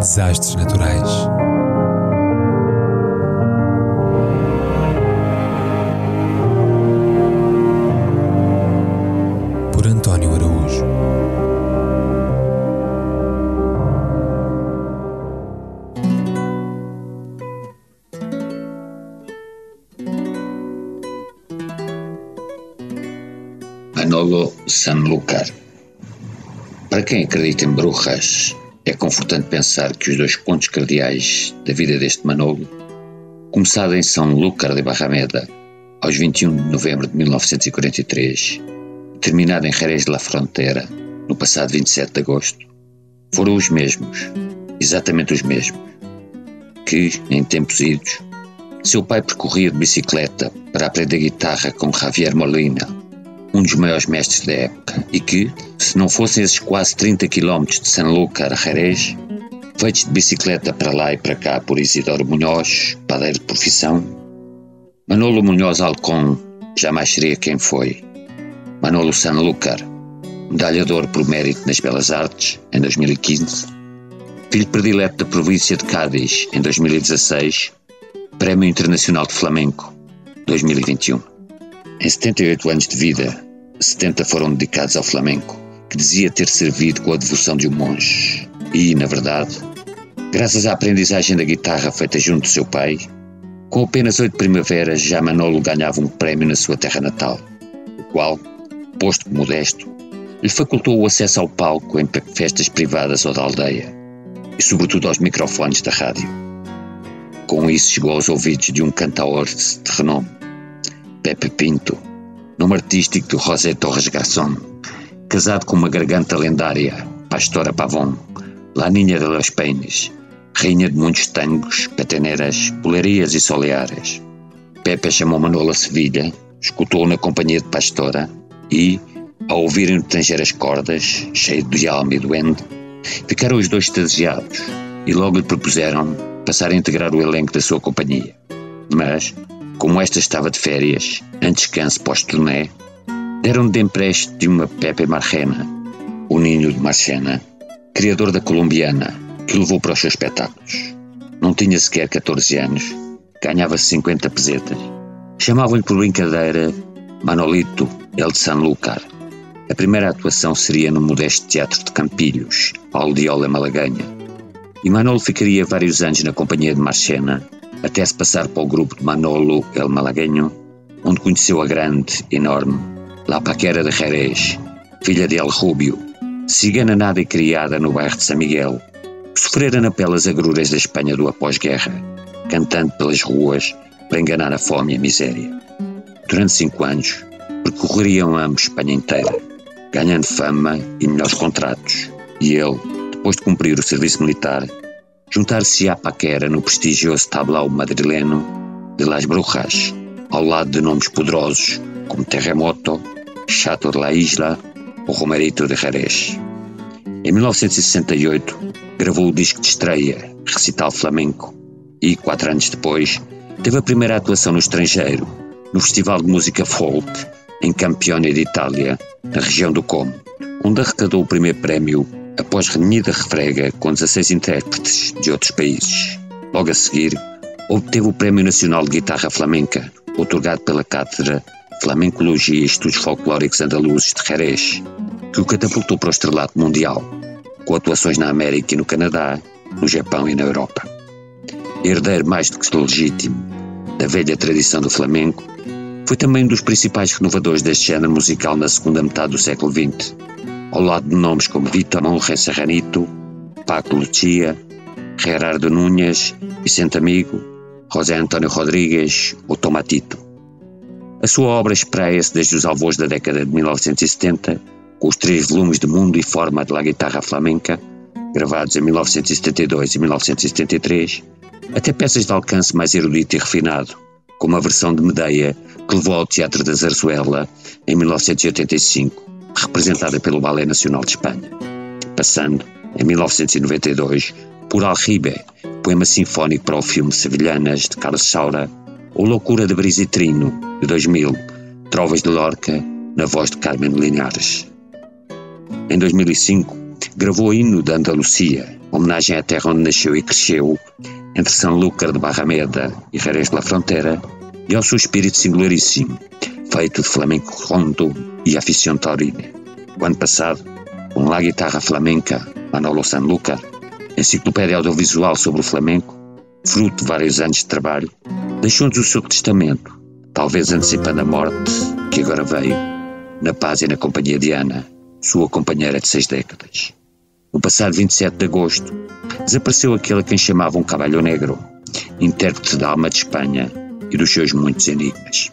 Desastres naturais. Por António Araújo. Manolo Sanlúcar. Para quem acredita em bruxas, é confortante pensar que os dois pontos cardeais da vida deste Manolo, começado em São Lúcar de Barrameda aos 21 de novembro de 1943, terminado em Jerez de la Frontera no passado 27 de agosto, foram os mesmos, exatamente os mesmos, que, em tempos idos, seu pai percorria de bicicleta para aprender guitarra com Javier Molina, um dos maiores mestres da época, e que, se não fossem esses quase 30 km de Sanlúcar a Jerez, feitos de bicicleta para lá e para cá por Isidoro Munhoz, padeiro de profissão, Manolo Munhoz Alcon jamais seria quem foi. Manolo Sanlúcar, medalhador por mérito nas Belas Artes, em 2015, filho predileto da província de Cádiz, em 2016, Prémio Internacional de Flamenco, 2021. Em 78 anos de vida, 70 foram dedicados ao flamenco, que dizia ter servido com a devoção de um monge. E, na verdade, graças à aprendizagem da guitarra feita junto do seu pai, com apenas oito primaveras já Manolo ganhava um prémio na sua terra natal, o qual, posto modesto, lhe facultou o acesso ao palco em festas privadas ou da aldeia, e sobretudo aos microfones da rádio. Com isso chegou aos ouvidos de um cantaor de renome, Pepe Pinto, nome artístico de José Torres Garçon, casado com uma garganta lendária, Pastora Pavon, Laninha de los Peines, rainha de muitos tangos, pateneiras, polerias e soleares. Pepe chamou Manolo a Sevilha, escutou na companhia de Pastora e, ao ouvirem no tanger as cordas, cheio de alma e doente, ficaram os dois extasiados e logo lhe propuseram passar a integrar o elenco da sua companhia. Mas, como esta estava de férias, em descanso pós-turnê, deram de empréstimo de uma Pepe Marchena, o ninho de Marchena, criador da colombiana, que levou para os seus espetáculos. Não tinha sequer 14 anos, ganhava 50 pesetas. Chamavam-lhe por brincadeira Manolito El de Sanlúcar. A primeira atuação seria no modesto Teatro de Campilhos, Aldiola Malaganha. E Manolo ficaria vários anos na companhia de Marchena, até se passar para o grupo de Manolo El Malagueño, onde conheceu a grande, enorme, La Paquera de Jerez, filha de El Rubio, cigana nada e criada no bairro de São Miguel, que sofrera na pele as agruras da Espanha do após-guerra, cantando pelas ruas para enganar a fome e a miséria. Durante cinco anos, percorreriam ambos Espanha inteira, ganhando fama e melhores contratos, e ele, depois de cumprir o serviço militar, juntar-se à paquera no prestigioso tablao madrileno de Las Brujas, ao lado de nomes poderosos como Terremoto, Chato de la Isla ou Romerito de Jerez. Em 1968, gravou o disco de estreia, Recital Flamenco, e, quatro anos depois, teve a primeira atuação no estrangeiro, no Festival de Música Folk, em Campione de Itália, na região do Como, onde arrecadou o primeiro prémio após renhida refrega com 16 intérpretes de outros países. Logo a seguir, obteve o Prémio Nacional de Guitarra Flamenca, otorgado pela Cátedra Flamencologia e Estudos Folclóricos Andaluzes de Jerez, que o catapultou para o estrelato mundial, com atuações na América e no Canadá, no Japão e na Europa. Herdeiro mais do que legítimo da velha tradição do flamenco, foi também um dos principais renovadores deste género musical na segunda metade do século XX, ao lado de nomes como Vitor Monre Serranito, Paco Lucia, Gerardo Núñez, Vicente Amigo, José António Rodrigues ou Tomatito. A sua obra espreia-se desde os alvos da década de 1970, com os três volumes de Mundo e Forma de la Guitarra Flamenca, gravados em 1972 e 1973, até peças de alcance mais erudito e refinado, como a versão de Medeia que levou ao Teatro da Zarzuela em 1985, representada pelo Ballet Nacional de Espanha. Passando, em 1992, por Alribe, poema sinfónico para o filme Sevilhanas de Carlos Saura, ou Loucura de Brisitrino, de 2000, Trovas de Lorca, na voz de Carmen Linares. Em 2005, gravou o hino da Andalucia, homenagem à terra onde nasceu e cresceu, entre Sanlúcar de Barrameda e Jerez de la Frontera, e ao seu espírito singularíssimo, feito de flamenco rondo e taurina. O ano passado, com La Guitarra Flamenca, Manolo Sanlúcar, enciclopédia audiovisual sobre o flamenco, fruto de vários anos de trabalho, deixou-nos o seu testamento, talvez antecipando a morte que agora veio, na paz e na companhia de Ana, sua companheira de seis décadas. No passado 27 de agosto, desapareceu aquele a quem chamavam Cabalho Negro, intérprete da alma de Espanha e dos seus muitos enigmas.